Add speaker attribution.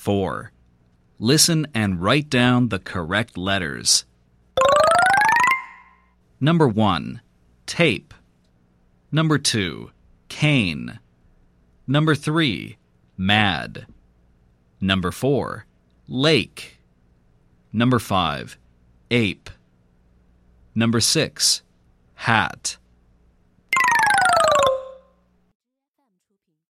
Speaker 1: 4. Listen and write down the correct letters. Number 1. Tape. Number 2. Cane. Number 3. Mad. Number 4. Lake. Number 5. Ape. Number 6. Hat.